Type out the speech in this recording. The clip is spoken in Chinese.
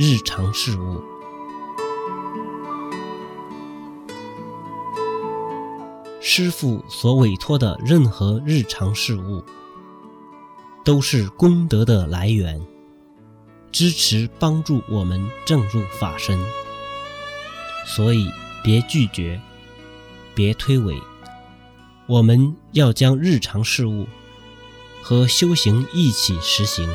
日常事务。师傅所委托的任何日常事务，都是功德的来源，支持帮助我们正入法身。所以，别拒绝，别推诿，我们要将日常事务和修行一起实行。